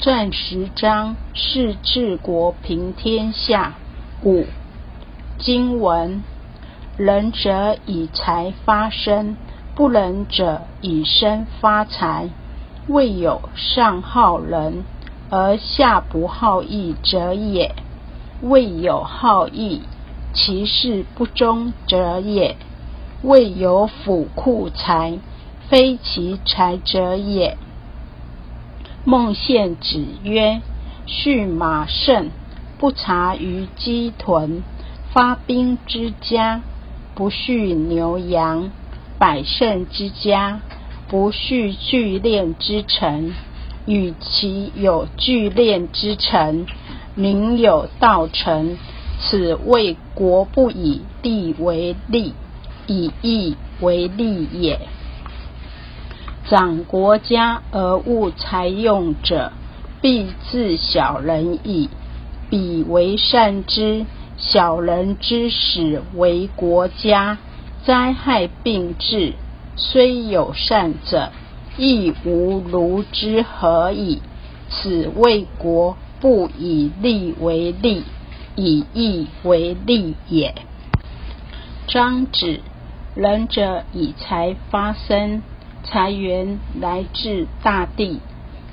战十章，是治国平天下。五经文：仁者以财发身，不仁者以身发财。未有上好人而下不好义者也；未有好义，其事不忠者也；未有府库财，非其财者也。孟宪子曰：“畜马胜，不察于鸡豚；发兵之家，不畜牛羊；百胜之家，不畜聚练之臣。与其有聚练之臣，民有道臣。此谓国不以利为利，以义为利也。”长国家而务财用者，必自小人矣。彼为善之，小人之始为国家，灾害并至，虽有善者，亦无如之何矣。此谓国不以利为利，以义为利也。张子，仁者以财发身。财源来自大地，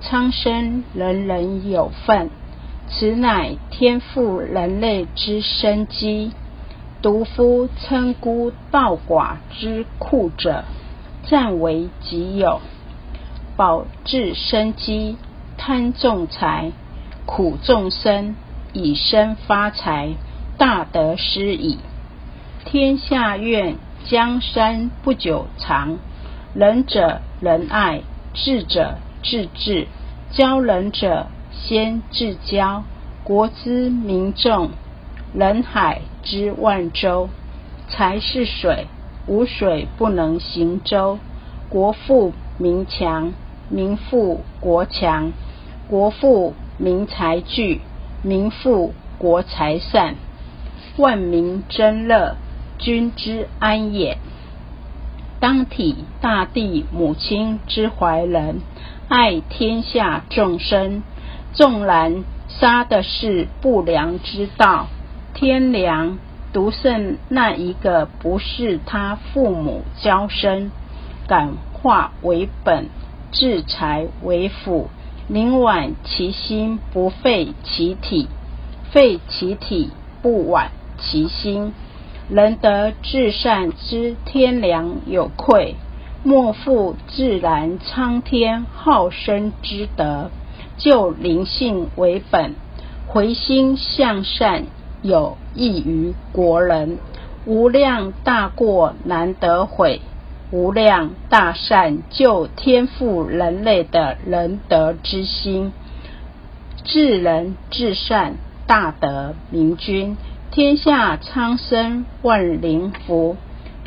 苍生人人有份，此乃天赋人类之生机。独夫称孤道寡之酷者，占为己有，保自生机，贪重财，苦众生，以身发财，大得失矣。天下愿江山不久长。仁者仁爱，智者智智，教人者先智教。国之民众，人海之万州。财是水，无水不能行舟。国富民强，民富国强。国富民财聚，民富国财散。万民争乐，君之安也。当体大地母亲之怀仁，爱天下众生。纵然杀的是不良之道，天良独胜那一个不是他父母教生，感化为本，治财为辅，宁枉其心，不废其体；废其体，不枉其心。仁德至善之天良有愧，莫负自然苍天好生之德。就灵性为本，回心向善，有益于国人。无量大过难得悔，无量大善就天赋人类的仁德之心。至仁至善，大德明君。天下苍生万灵福，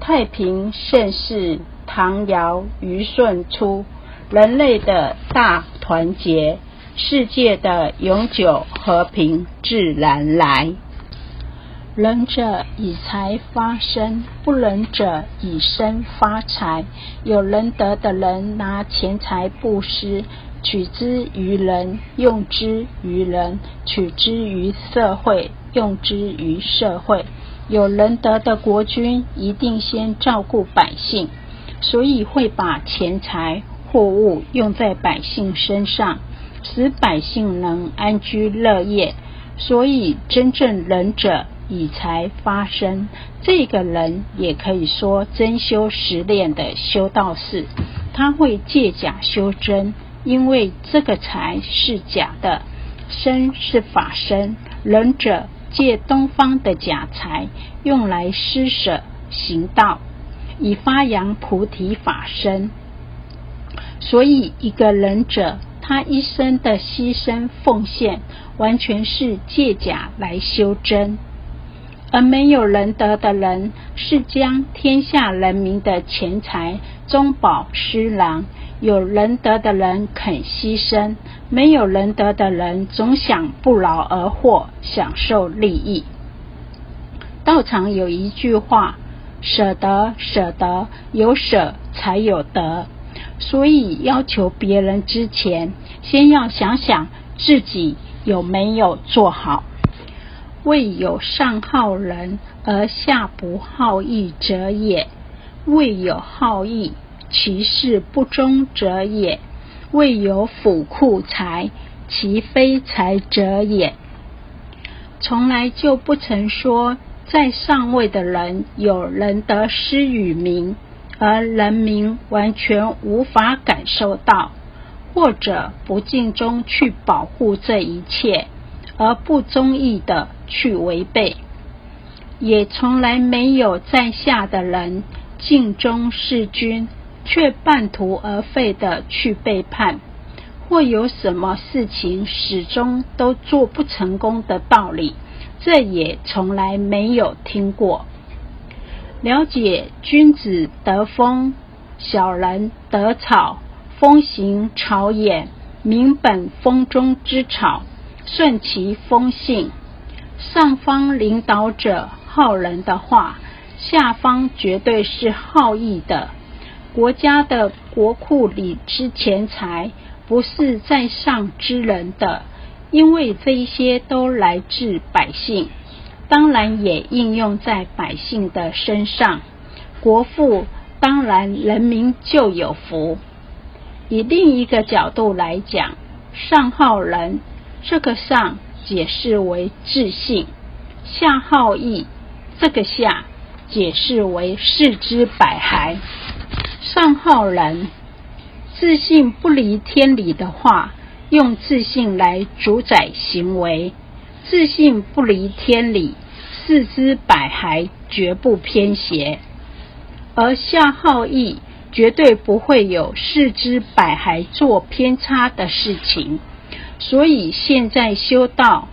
太平盛世唐尧虞舜初，人类的大团结，世界的永久和平自然来。仁者以财发身，不仁者以身发财。有仁德的人拿钱财布施，取之于人，用之于人，取之于社会。用之于社会，有仁德的国君一定先照顾百姓，所以会把钱财货物用在百姓身上，使百姓能安居乐业。所以，真正仁者以财发身，这个人也可以说真修实练的修道士，他会借假修真，因为这个财是假的，身是法身，仁者。借东方的假财用来施舍行道，以发扬菩提法身。所以，一个仁者，他一生的牺牲奉献，完全是借假来修真。而没有仁德的人，是将天下人民的钱财中饱私囊。有仁德的人肯牺牲，没有仁德的人总想不劳而获，享受利益。道场有一句话：舍得，舍得，有舍才有得。所以要求别人之前，先要想想自己有没有做好。未有上好人而下不好义者也；未有好义，其事不忠者也；未有府库财，其非财者也。从来就不曾说，在上位的人有仁德施与民，而人民完全无法感受到，或者不尽忠去保护这一切，而不忠义的去违背。也从来没有在下的人尽忠事君，却半途而废的去背叛。或有什么事情始终都做不成功的道理，这也从来没有听过。了解君子得风，小人得草，风行草野，民本风中之草，顺其风性。上方领导者好人的话，下方绝对是好意的。国家的国库里之钱财。不是在上之人的，因为这些都来自百姓，当然也应用在百姓的身上。国富，当然人民就有福。以另一个角度来讲，上好人，这个上解释为自信；下好义，这个下解释为视之百骸。上好人。自信不离天理的话，用自信来主宰行为；自信不离天理，四肢百骸绝不偏邪。而下好义，绝对不会有四肢百骸做偏差的事情。所以现在修道，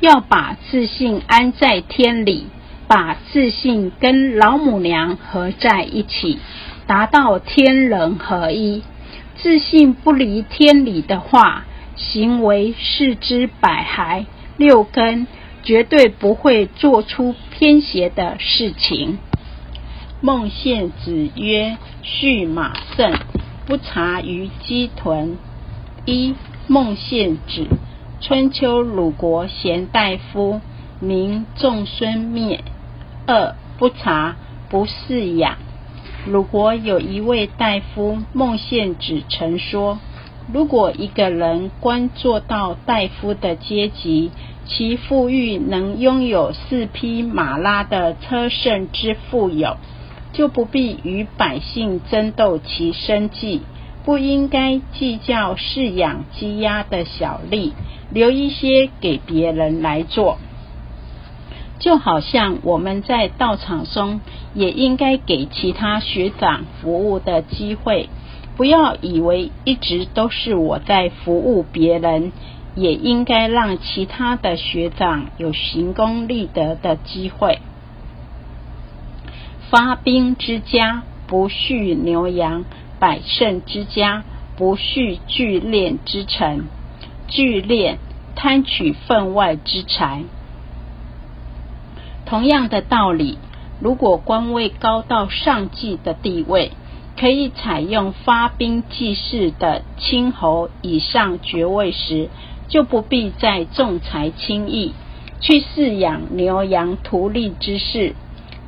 要把自信安在天理，把自信跟老母娘合在一起，达到天人合一。自信不离天理的话，行为四肢百骸六根，绝对不会做出偏邪的事情。孟献子曰：“畜马胜，不察于鸡豚。”一孟献子，春秋鲁国贤大夫，名仲孙灭。二不察，不饲养。鲁国有一位大夫孟献子曾说：“如果一个人官做到大夫的阶级，其富裕能拥有四匹马拉的车胜之富有，就不必与百姓争斗其生计，不应该计较饲养鸡鸭的小利，留一些给别人来做。”就好像我们在道场中，也应该给其他学长服务的机会，不要以为一直都是我在服务别人，也应该让其他的学长有行功立德的机会。发兵之家不畜牛羊，百胜之家不畜聚敛之臣，聚敛贪取分外之财。同样的道理，如果官位高到上级的地位，可以采用发兵济事的亲侯以上爵位时，就不必再重财轻义，去饲养牛羊图利之事，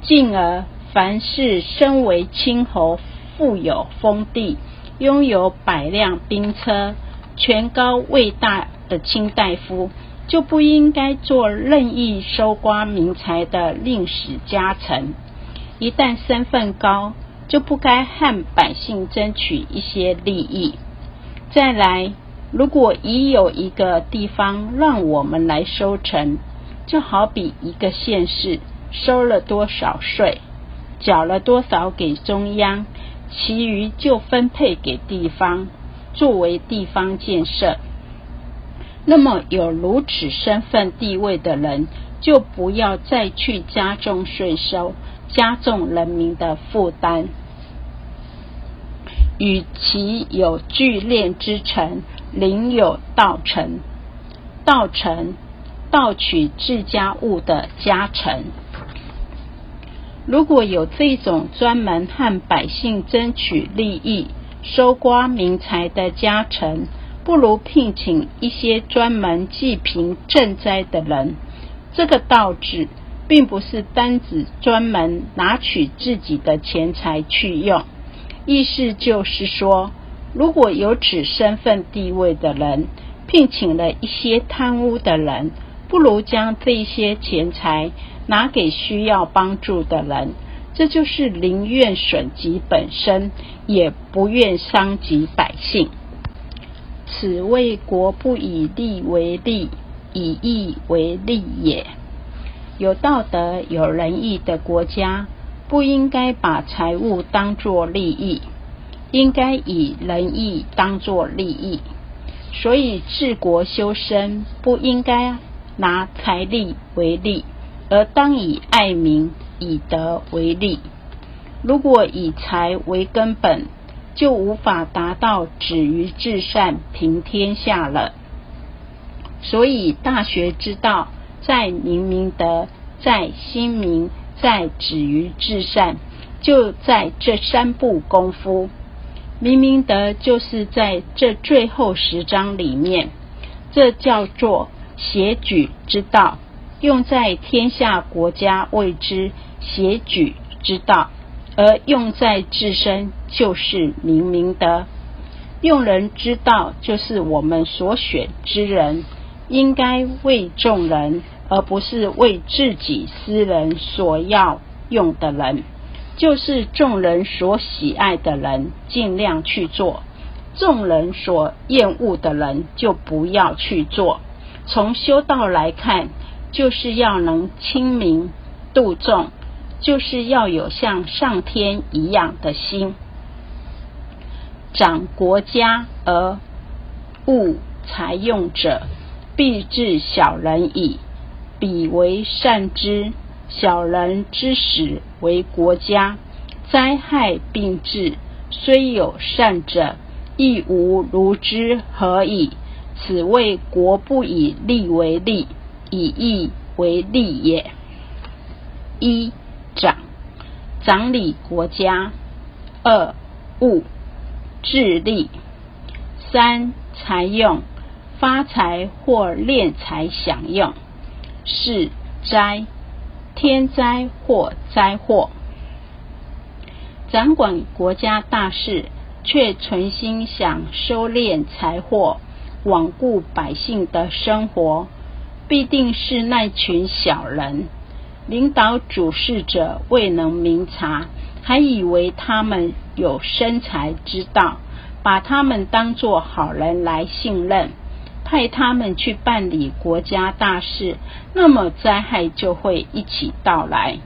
进而凡是身为亲侯、富有封地、拥有百辆兵车、权高位大的卿大夫。就不应该做任意收刮民财的令史家臣。一旦身份高，就不该和百姓争取一些利益。再来，如果已有一个地方让我们来收成，就好比一个县市收了多少税，缴了多少给中央，其余就分配给地方，作为地方建设。那么有如此身份地位的人，就不要再去加重税收，加重人民的负担。与其有聚敛之臣，宁有盗臣。盗臣，盗取自家物的家臣。如果有这种专门和百姓争取利益、收刮民财的家臣，不如聘请一些专门济贫赈灾的人。这个道志并不是单指专门拿取自己的钱财去用，意思就是说，如果有此身份地位的人聘请了一些贪污的人，不如将这些钱财拿给需要帮助的人。这就是宁愿损及本身，也不愿伤及百姓。此为国不以利为利，以义为利也。有道德、有仁义的国家，不应该把财物当作利益，应该以仁义当作利益。所以治国修身，不应该拿财力为利，而当以爱民。以德为利，如果以财为根本，就无法达到止于至善、平天下了。所以，大学之道，在明明德，在心明，在止于至善，就在这三步功夫。明明德就是在这最后十章里面，这叫做协举之道，用在天下国家谓之。协举之道，而用在自身就是明明德。用人之道，就是我们所选之人，应该为众人，而不是为自己私人所要用的人。就是众人所喜爱的人，尽量去做；众人所厌恶的人，就不要去做。从修道来看，就是要能亲民度众。就是要有像上天一样的心，长国家而务财用者，必致小人矣。彼为善之，小人之始为国家，灾害并至，虽有善者，亦无如之何矣。此谓国不以利为利，以义为利也。一。长，掌理国家；二物，智力；三财用，发财或敛财享用；四灾，天灾或灾祸。掌管国家大事，却存心想收敛财货，罔顾百姓的生活，必定是那群小人。领导主事者未能明察，还以为他们有生财之道，把他们当作好人来信任，派他们去办理国家大事，那么灾害就会一起到来。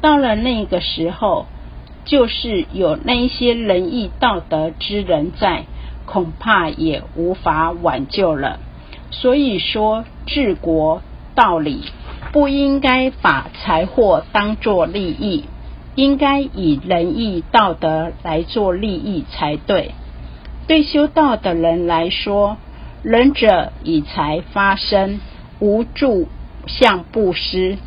到了那个时候，就是有那些仁义道德之人在，恐怕也无法挽救了。所以说，治国道理。不应该把财货当作利益，应该以仁义道德来做利益才对。对修道的人来说，仁者以财发生，无助向布施，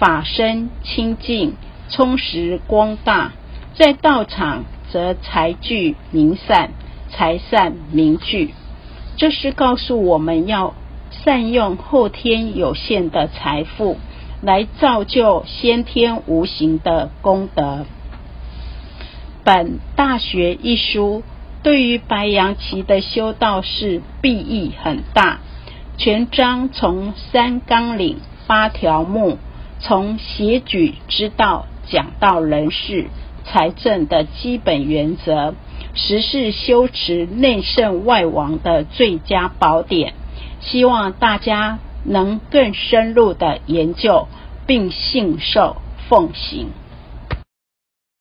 法身清净，充实光大。在道场则财聚名散，财散名聚。这是告诉我们要。善用后天有限的财富，来造就先天无形的功德。本大学一书对于白羊旗的修道士裨益很大。全章从三纲领八条目，从邪举之道讲到人事财政的基本原则，实是修持内圣外王的最佳宝典。希望大家能更深入的研究，并信受奉行。